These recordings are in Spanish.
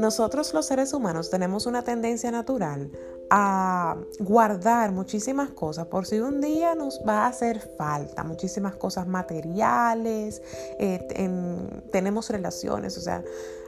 Nosotros los seres humanos tenemos una tendencia natural a guardar muchísimas cosas por si un día nos va a hacer falta, muchísimas cosas materiales, eh, tenemos relaciones, o sea,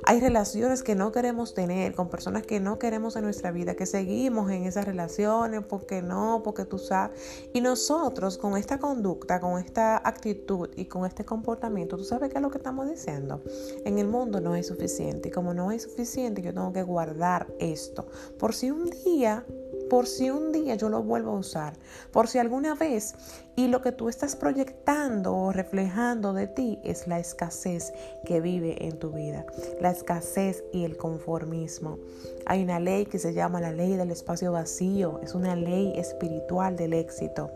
hay relaciones que no queremos tener con personas que no queremos en nuestra vida, que seguimos en esas relaciones porque no, porque tú sabes, y nosotros con esta conducta, con esta actitud y con este comportamiento, tú sabes qué es lo que estamos diciendo, en el mundo no es suficiente. Y como no es suficiente, yo tengo que guardar esto. Por si un día por si un día yo lo vuelvo a usar, por si alguna vez, y lo que tú estás proyectando o reflejando de ti es la escasez que vive en tu vida, la escasez y el conformismo. Hay una ley que se llama la ley del espacio vacío, es una ley espiritual del éxito.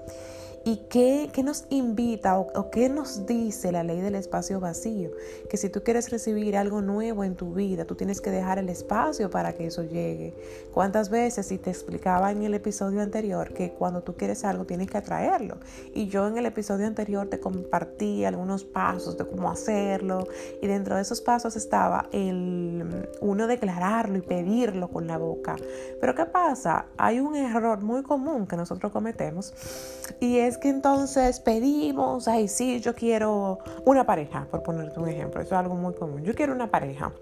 ¿Y qué, nos invita o, qué nos dice la ley del espacio vacío? Que si tú quieres recibir algo nuevo en tu vida, tú tienes que dejar el espacio para que eso llegue. ¿Cuántas veces, si te explicaba en el episodio anterior, que cuando tú quieres algo tienes que atraerlo? Y yo en el episodio anterior te compartí algunos pasos de cómo hacerlo. Y dentro de esos pasos estaba el uno declararlo y pedirlo con la boca. Pero ¿qué pasa? Hay un error muy común que nosotros cometemos y es que entonces pedimos, ay, sí, yo quiero una pareja, por ponerte un ejemplo, eso es algo muy común, yo quiero una pareja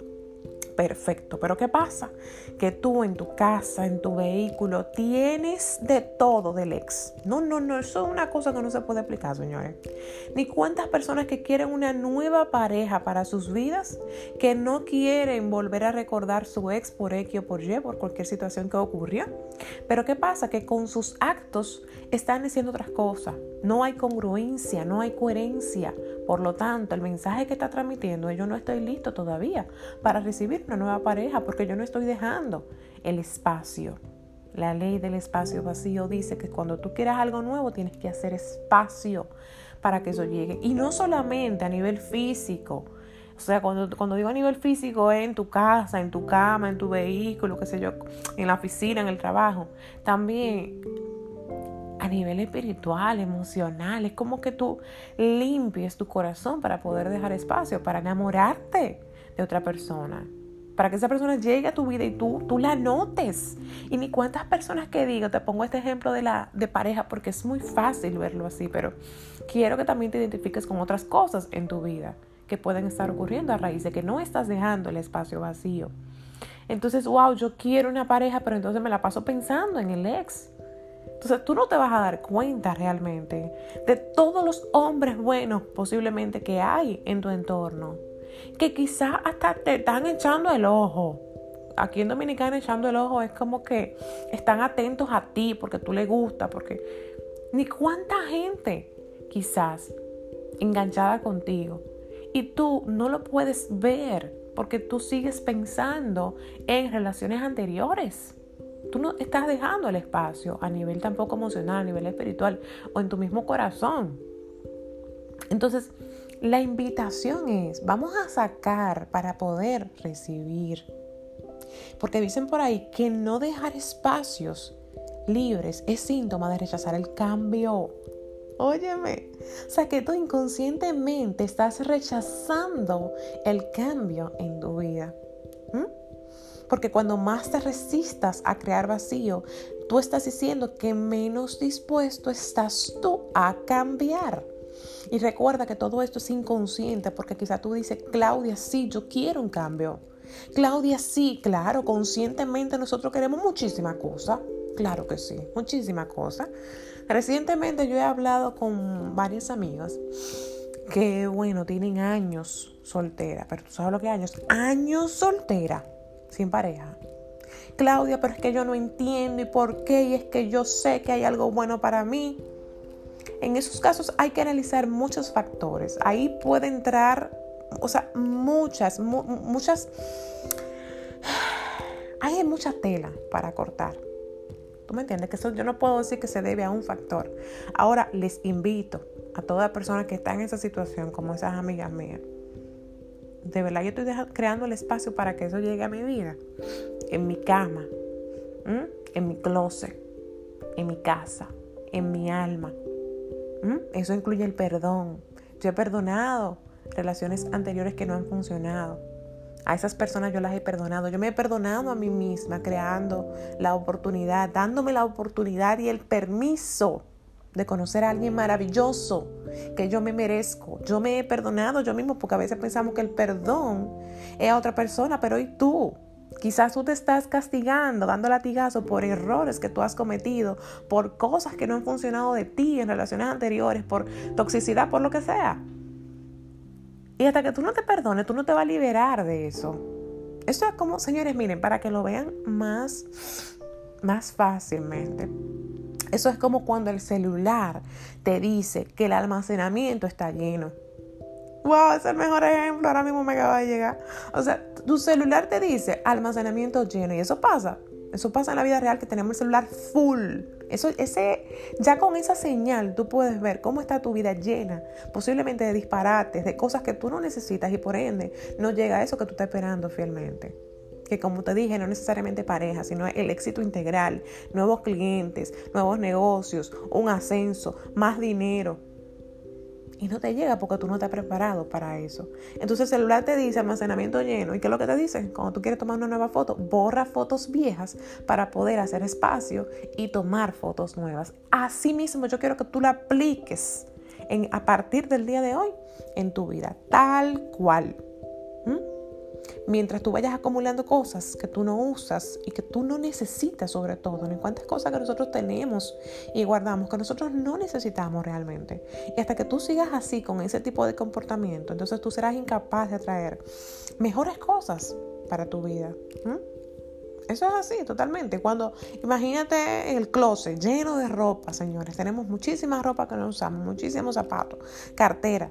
perfecto. Pero ¿qué pasa? Que tú en tu casa, en tu vehículo, tienes de todo del ex. No, no, no, eso es una cosa que no se puede explicar, señores. Ni cuántas personas que quieren una nueva pareja para sus vidas, que no quieren volver a recordar su ex por X o por Y, por cualquier situación que ocurrió. Pero ¿qué pasa? Que con sus actos están diciendo otras cosas. No hay congruencia, no hay coherencia. Por lo tanto, el mensaje que está transmitiendo, yo no estoy listo todavía para recibir una nueva pareja porque yo no estoy dejando el espacio. La ley del espacio vacío dice que cuando tú quieras algo nuevo tienes que hacer espacio para que eso llegue. Y no solamente a nivel físico. O sea, cuando, cuando digo a nivel físico es en tu casa, en tu cama, en tu vehículo, qué sé yo, en la oficina, en el trabajo. También a nivel espiritual, emocional. Es como que tú limpies tu corazón para poder dejar espacio, para enamorarte de otra persona. Para que esa persona llegue a tu vida y tú, tú la notes. Y ni cuántas personas que digo, te pongo este ejemplo de, la, de pareja porque es muy fácil verlo así, pero quiero que también te identifiques con otras cosas en tu vida que pueden estar ocurriendo a raíz de que no estás dejando el espacio vacío. Entonces, wow, yo quiero una pareja, pero entonces me la paso pensando en el ex entonces tú no te vas a dar cuenta realmente de todos los hombres buenos posiblemente que hay en tu entorno. Que quizás hasta te están echando el ojo. Aquí en Dominicana echando el ojo es como que están atentos a ti porque tú le gusta, porque ni cuánta gente quizás enganchada contigo. Y tú no lo puedes ver porque tú sigues pensando en relaciones anteriores. Tú no estás dejando el espacio a nivel tampoco emocional, a nivel espiritual o en tu mismo corazón. Entonces, la invitación es, vamos a sacar para poder recibir. Porque dicen por ahí que no dejar espacios libres es síntoma de rechazar el cambio. Óyeme, o sea que tú inconscientemente estás rechazando el cambio en tu vida. Porque cuando más te resistas a crear vacío, tú estás diciendo que menos dispuesto estás tú a cambiar. Y recuerda que todo esto es inconsciente porque quizá tú dices, Claudia, sí, yo quiero un cambio. Claudia, sí, claro, conscientemente nosotros queremos muchísimas cosas. Claro que sí, muchísimas cosas. Recientemente yo he hablado con varias amigas que, bueno, tienen años soltera, pero tú sabes lo que años, años soltera sin pareja. Claudia, pero es que yo no entiendo y por qué, y es que yo sé que hay algo bueno para mí. En esos casos hay que analizar muchos factores. Ahí puede entrar, o sea, muchas, muchas, hay mucha tela para cortar. ¿Tú me entiendes? Que eso yo no puedo decir que se debe a un factor. Ahora les invito a toda persona que está en esa situación, como esas amigas mías, de verdad yo estoy creando el espacio para que eso llegue a mi vida. En mi cama, en mi closet, en mi casa, en mi alma. Eso incluye el perdón. Yo he perdonado relaciones anteriores que no han funcionado. A esas personas yo las he perdonado. Yo me he perdonado a mí misma creando la oportunidad, dándome la oportunidad y el permiso de conocer a alguien maravilloso que yo me merezco. Yo me he perdonado yo mismo porque a veces pensamos que el perdón es a otra persona, pero hoy tú. Quizás tú te estás castigando, dando latigazo por errores que tú has cometido, por cosas que no han funcionado de ti en relaciones anteriores, por toxicidad, por lo que sea. Y hasta que tú no te perdones, tú no te vas a liberar de eso. Eso es como, señores, miren, para que lo vean más, más fácilmente. Eso es como cuando el celular te dice que el almacenamiento está lleno. Wow, es el mejor ejemplo. Ahora mismo me acaba de llegar. O sea, tu celular te dice almacenamiento lleno. Y eso pasa. Eso pasa en la vida real que tenemos el celular full. Eso, ese, ya con esa señal tú puedes ver cómo está tu vida llena, posiblemente de disparates, de cosas que tú no necesitas y por ende no llega a eso que tú estás esperando fielmente. Que como te dije, no necesariamente pareja, sino el éxito integral, nuevos clientes, nuevos negocios, un ascenso, más dinero, y no te llega porque tú no estás preparado para eso. Entonces el celular te dice almacenamiento lleno. ¿Y qué es lo que te dice? Cuando tú quieres tomar una nueva foto, borra fotos viejas para poder hacer espacio y tomar fotos nuevas. Asimismo, yo quiero que tú la apliques en, a partir del día de hoy en tu vida, tal cual. Mientras tú vayas acumulando cosas que tú no usas y que tú no necesitas sobre todo, ¿no? cuántas cosas que nosotros tenemos y guardamos que nosotros no necesitamos realmente. Y hasta que tú sigas así con ese tipo de comportamiento, entonces tú serás incapaz de atraer mejores cosas para tu vida. Eso es así, totalmente. Cuando imagínate el closet lleno de ropa, señores. Tenemos muchísima ropa que no usamos, muchísimos zapatos, cartera.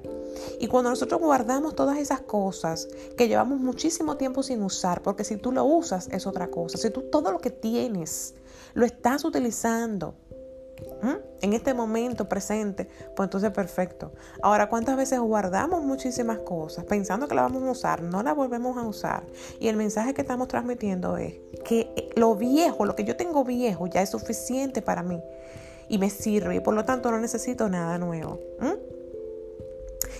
Y cuando nosotros guardamos todas esas cosas que llevamos muchísimo tiempo sin usar, porque si tú lo usas es otra cosa. Si tú todo lo que tienes lo estás utilizando en este momento presente, pues entonces perfecto. Ahora, ¿cuántas veces guardamos muchísimas cosas pensando que la vamos a usar, no la volvemos a usar? Y el mensaje que estamos transmitiendo es que lo viejo, lo que yo tengo viejo, ya es suficiente para mí y me sirve y por lo tanto no necesito nada nuevo.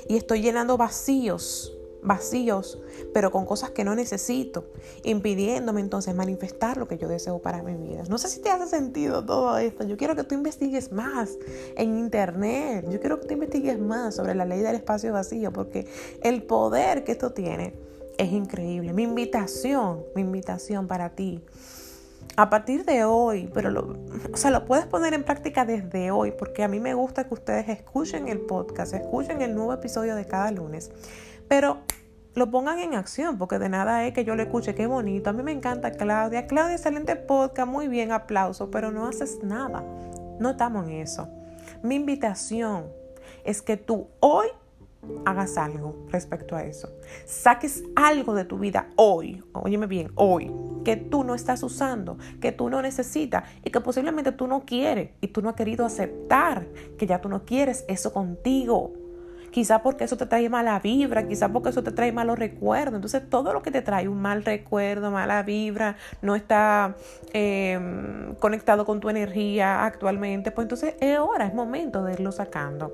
Y estoy llenando vacíos vacíos, pero con cosas que no necesito, impidiéndome entonces manifestar lo que yo deseo para mi vida. No sé si te hace sentido todo esto. Yo quiero que tú investigues más en internet. Yo quiero que tú investigues más sobre la ley del espacio vacío, porque el poder que esto tiene es increíble. Mi invitación, mi invitación para ti a partir de hoy, pero lo, o sea, lo puedes poner en práctica desde hoy, porque a mí me gusta que ustedes escuchen el podcast, escuchen el nuevo episodio de cada lunes. Pero lo pongan en acción, porque de nada es que yo le escuche, qué bonito. A mí me encanta Claudia. Claudia, excelente podcast, muy bien, aplauso, pero no haces nada. No estamos en eso. Mi invitación es que tú hoy hagas algo respecto a eso. Saques algo de tu vida hoy, óyeme bien, hoy, que tú no estás usando, que tú no necesitas y que posiblemente tú no quieres y tú no has querido aceptar que ya tú no quieres eso contigo quizá porque eso te trae mala vibra, quizá porque eso te trae malos recuerdos. Entonces todo lo que te trae un mal recuerdo, mala vibra, no está em, conectado con tu energía actualmente, pues entonces es hora, es momento de irlo sacando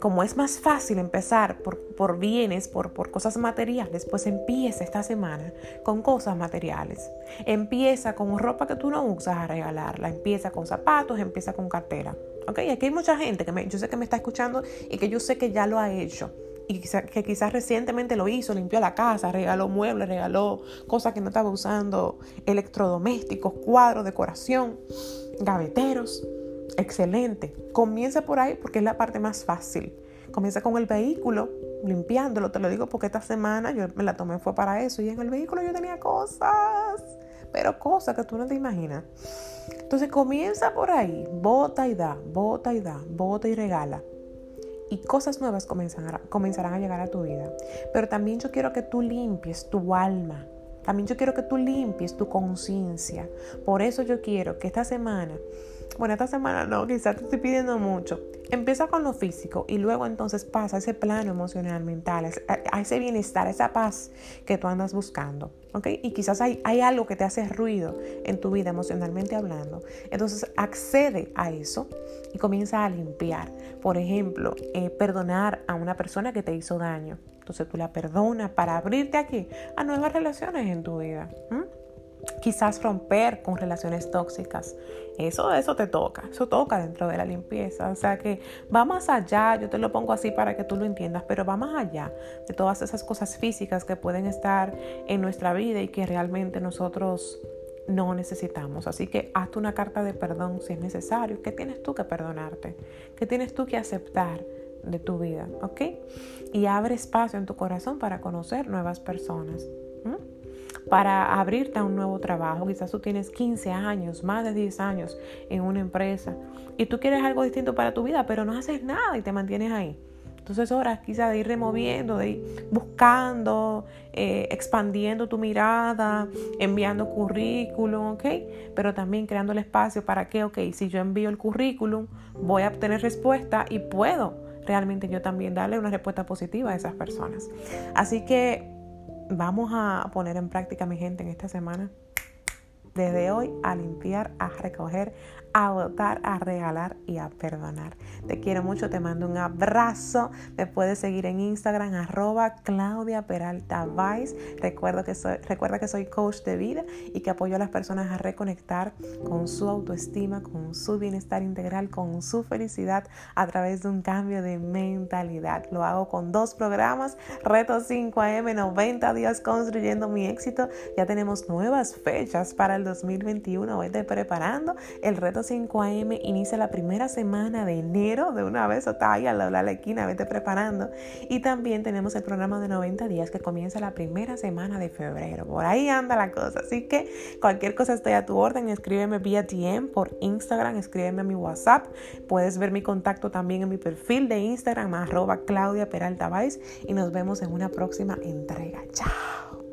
como es más fácil empezar por, bienes, por, por, cosas materiales, pues empieza esta semana con cosas materiales. Empieza con ropa que tú no usas a regalarla. Empieza con zapatos, empieza con cartera. ¿Ok? Aquí hay mucha gente que me, yo sé que me está escuchando y que yo sé que ya lo ha hecho. Y que quizás recientemente lo hizo, limpió la casa, regaló muebles, regaló cosas que no estaba usando, electrodomésticos, cuadros, decoración, gaveteros. Excelente. Comienza por ahí porque es la parte más fácil. Comienza con el vehículo, limpiándolo. Te lo digo porque esta semana yo me la tomé fue para eso. Y en el vehículo yo tenía cosas, pero cosas que tú no te imaginas. Entonces comienza por ahí, bota y da, bota y da, bota y regala. Y cosas nuevas comenzarán, comenzarán a llegar a tu vida. Pero también yo quiero que tú limpies tu alma. También yo quiero que tú limpies tu conciencia. Por eso yo quiero que esta semana bueno, esta semana no, quizás te estoy pidiendo mucho. Empieza con lo físico y luego entonces pasa a ese plano emocional, mental, a ese bienestar, a esa paz que tú andas buscando. ¿ok? Y quizás hay, hay algo que te hace ruido en tu vida emocionalmente hablando. Entonces accede a eso y comienza a limpiar. Por ejemplo, eh, perdonar a una persona que te hizo daño. Entonces tú la perdonas para abrirte aquí a nuevas relaciones en tu vida quizás romper con relaciones tóxicas. Eso, eso te toca, eso toca dentro de la limpieza. O sea que va más allá, yo te lo pongo así para que tú lo entiendas, pero va más allá de todas esas cosas físicas que pueden estar en nuestra vida y que realmente nosotros no necesitamos. Así que hazte una carta de perdón si es necesario. ¿Qué tienes tú que perdonarte? ¿Qué tienes tú que aceptar? de tu vida, ¿ok? Y abre espacio en tu corazón para conocer nuevas personas para abrirte a un nuevo trabajo. Quizás tú tienes 15 años, más de 10 años en una empresa y tú quieres algo distinto para tu vida, pero no haces nada y te mantienes ahí. Entonces horas quizás de ir removiendo, de ir buscando, eh, expandiendo tu mirada, enviando currículum, ¿ok? Pero también creando el espacio para que, ok, si yo envío el currículum, voy a obtener respuesta y puedo realmente yo también darle una respuesta positiva a esas personas. Así que vamos a poner en práctica, mi gente, en esta semana. Desde hoy a limpiar, a recoger, a votar, a regalar y a perdonar. Te quiero mucho, te mando un abrazo. Me puedes seguir en Instagram, arroba Claudia Peralta Vice. Que, soy, recuerda que soy coach de vida y que apoyo a las personas a reconectar con su autoestima, con su bienestar integral, con su felicidad a través de un cambio de mentalidad. Lo hago con dos programas, Reto 5am, 90 días construyendo mi éxito. Ya tenemos nuevas fechas para el 2021. Vete preparando el reto 5 AM inicia la primera semana de enero. De una vez, está ahí a la, la esquina, vete preparando. Y también tenemos el programa de 90 días que comienza la primera semana de febrero. Por ahí anda la cosa. Así que cualquier cosa estoy a tu orden. Escríbeme vía DM por Instagram, escríbeme a mi WhatsApp. Puedes ver mi contacto también en mi perfil de Instagram, arroba Claudia Peralta. Y nos vemos en una próxima entrega. Chao.